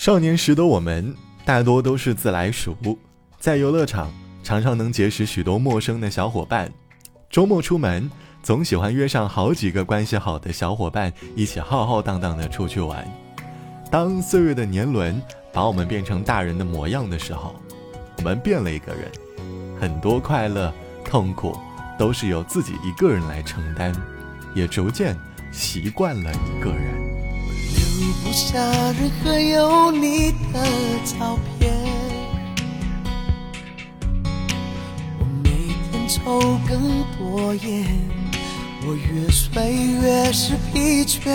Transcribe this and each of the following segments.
少年时的我们大多都是自来熟，在游乐场常常能结识许多陌生的小伙伴。周末出门，总喜欢约上好几个关系好的小伙伴，一起浩浩荡荡的出去玩。当岁月的年轮把我们变成大人的模样的时候，我们变了一个人，很多快乐、痛苦都是由自己一个人来承担，也逐渐习惯了一个人。不下任何有你的照片，我每天抽更多烟，我越睡越是疲倦，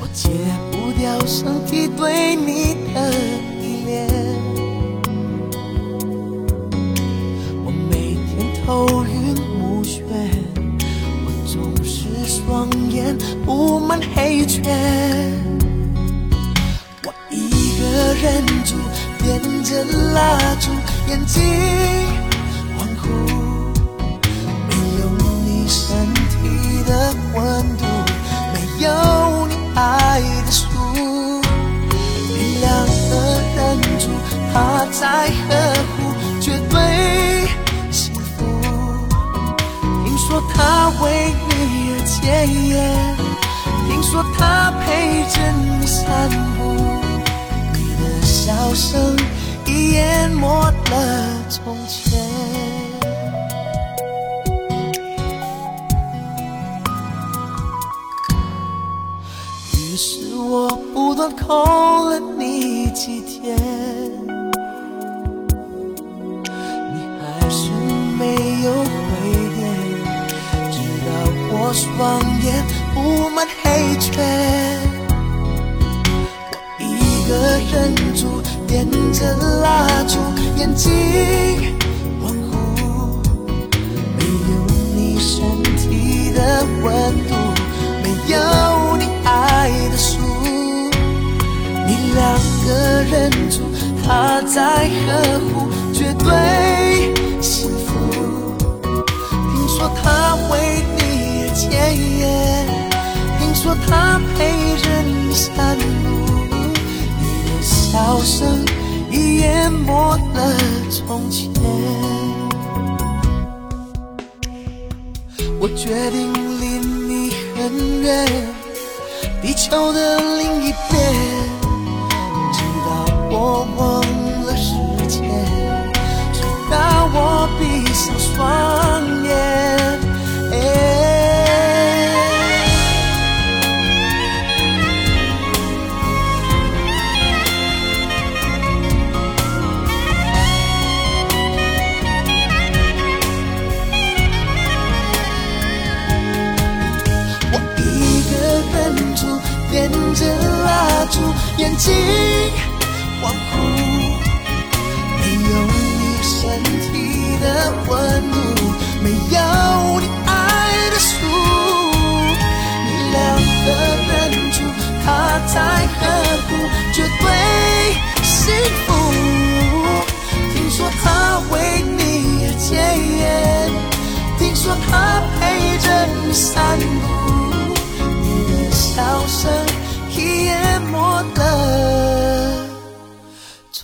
我戒不掉身体对你的依恋，我每天头是双眼布满黑圈，我一个人住，点着蜡烛，眼睛恍惚，没有你身体的温度，没有你爱的书，你两个人住，他在他为你而戒烟，听说他陪着你散步，你的笑声已淹没了从前。于是我不断空了你几天，你还是没有，我双眼布满黑圈，我一个人住，点着蜡烛，眼睛恍惚，没有你身体的温度，没有你爱的书，你两个人住，他在呵护，绝对从前。我决定离你很远，地球的另一边，直到我忘了时间，直到我闭上双眼。眼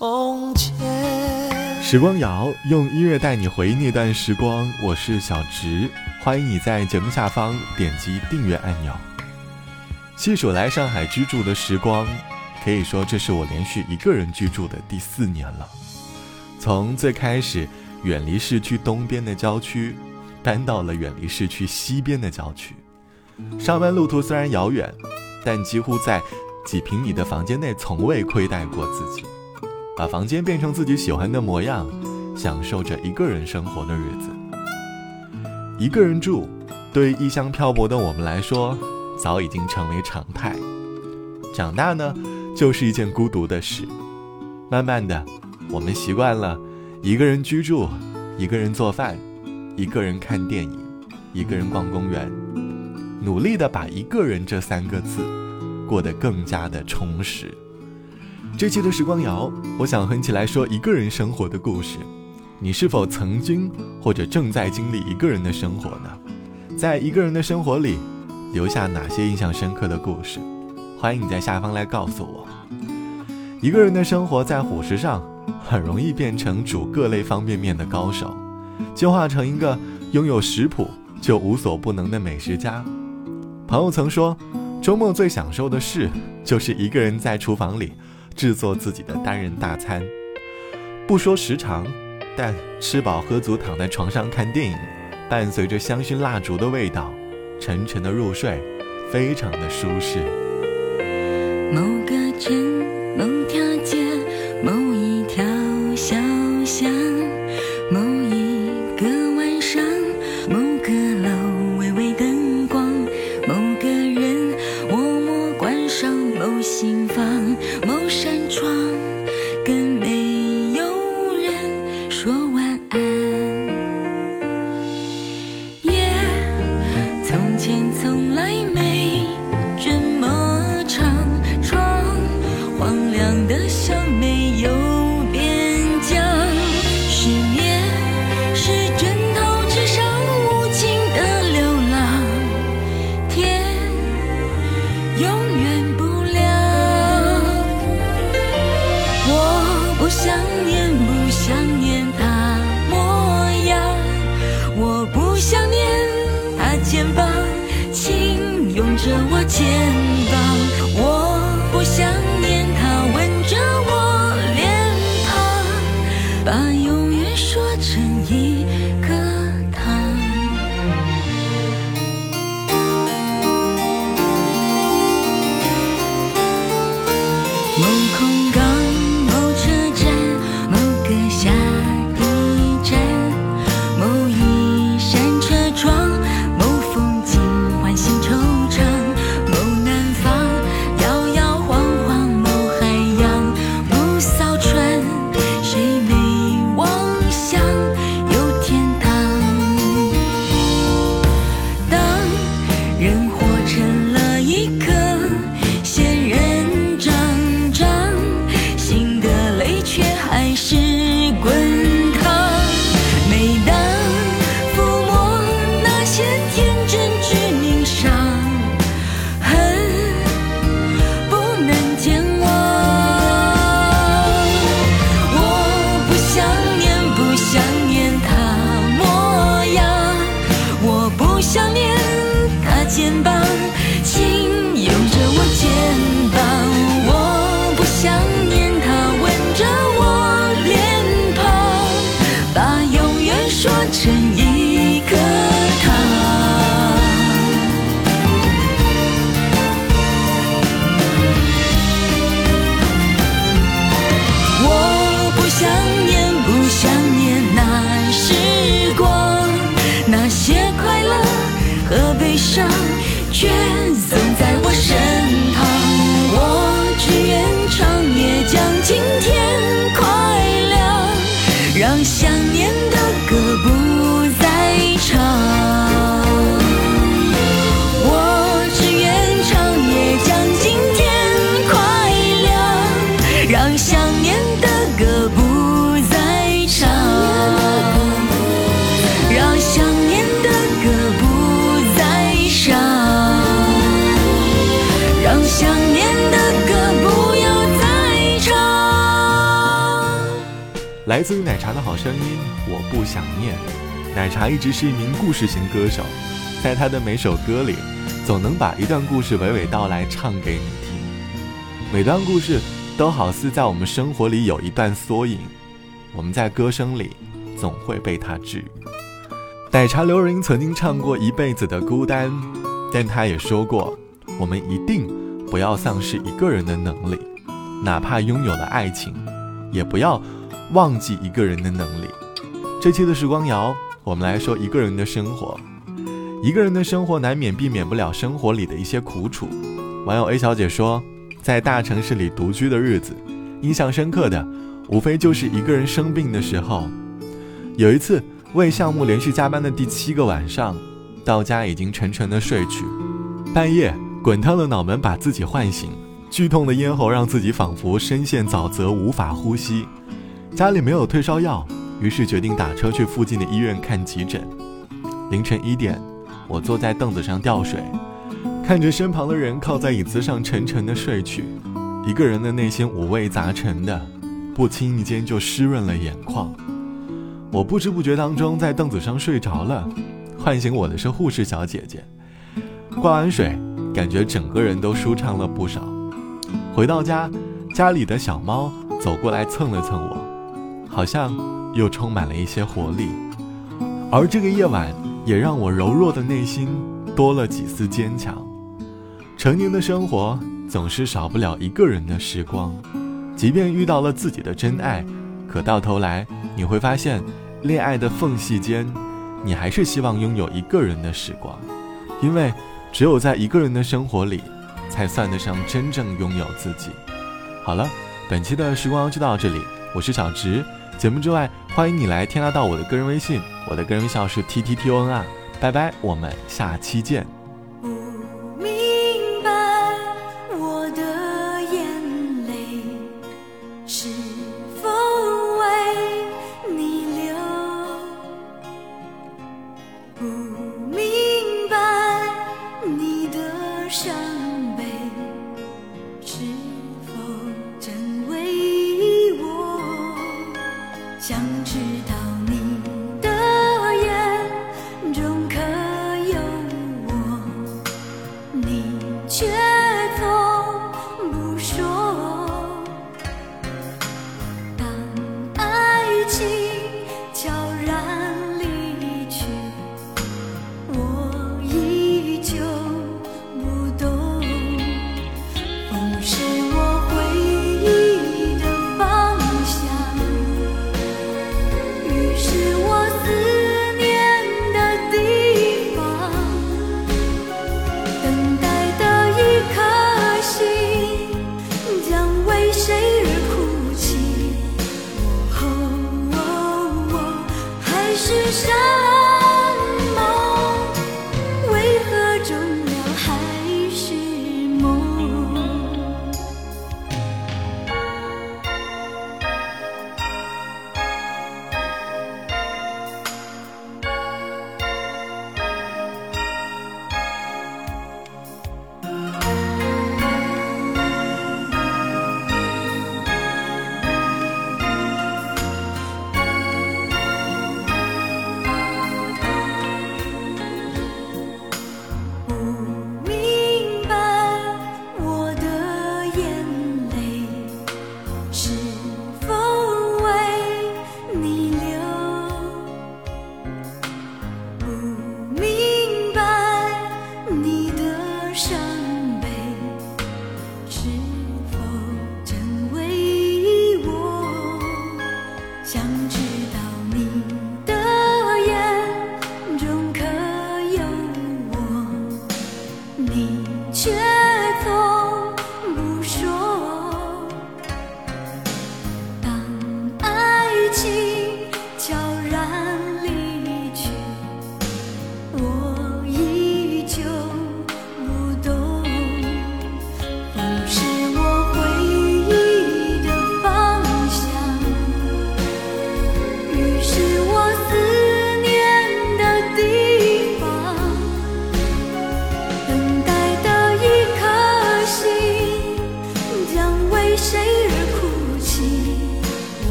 从前时光谣用音乐带你回忆那段时光，我是小植，欢迎你在节目下方点击订阅按钮。细数来上海居住的时光，可以说这是我连续一个人居住的第四年了。从最开始远离市区东边的郊区，搬到了远离市区西边的郊区。上班路途虽然遥远，但几乎在几平米的房间内从未亏待过自己。把房间变成自己喜欢的模样，享受着一个人生活的日子。一个人住，对异乡漂泊的我们来说，早已经成为常态。长大呢，就是一件孤独的事。慢慢的，我们习惯了一个人居住，一个人做饭，一个人看电影，一个人逛公园，努力的把“一个人”这三个字过得更加的充实。这期的时光谣，我想和你一起来说一个人生活的故事。你是否曾经或者正在经历一个人的生活呢？在一个人的生活里，留下哪些印象深刻的故事？欢迎你在下方来告诉我。一个人的生活在伙食上，很容易变成煮各类方便面的高手，进化成一个拥有食谱就无所不能的美食家。朋友曾说，周末最享受的事就是一个人在厨房里制作自己的单人大餐。不说时长，但吃饱喝足，躺在床上看电影，伴随着香薰蜡烛的味道，沉沉的入睡，非常的舒适。某个城。某条街，某一条小巷，说成一个来自于奶茶的好声音，我不想念。奶茶一直是一名故事型歌手，在他的每首歌里，总能把一段故事娓娓道来唱给你听。每段故事都好似在我们生活里有一段缩影，我们在歌声里总会被他治愈。奶茶刘若英曾经唱过《一辈子的孤单》，但她也说过，我们一定不要丧失一个人的能力，哪怕拥有了爱情，也不要。忘记一个人的能力。这期的时光谣，我们来说一个人的生活。一个人的生活难免避免不了生活里的一些苦楚。网友 A 小姐说，在大城市里独居的日子，印象深刻的无非就是一个人生病的时候。有一次为项目连续加班的第七个晚上，到家已经沉沉的睡去，半夜滚烫的脑门把自己唤醒，剧痛的咽喉让自己仿佛深陷沼泽无法呼吸。家里没有退烧药，于是决定打车去附近的医院看急诊。凌晨一点，我坐在凳子上吊水，看着身旁的人靠在椅子上沉沉的睡去，一个人的内心五味杂陈的，不经意间就湿润了眼眶。我不知不觉当中在凳子上睡着了，唤醒我的是护士小姐姐。挂完水，感觉整个人都舒畅了不少。回到家，家里的小猫走过来蹭了蹭我，好像又充满了一些活力。而这个夜晚，也让我柔弱的内心多了几丝坚强。成年的生活总是少不了一个人的时光，即便遇到了自己的真爱，可到头来你会发现，恋爱的缝隙间，你还是希望拥有一个人的时光，因为只有在一个人的生活里，才算得上真正拥有自己。好了，本期的时光就到这里，我是小直。节目之外，欢迎你来添加到我的个人微信，我的个人微信号是 t t t o n 啊，拜拜，我们下期见。想知道。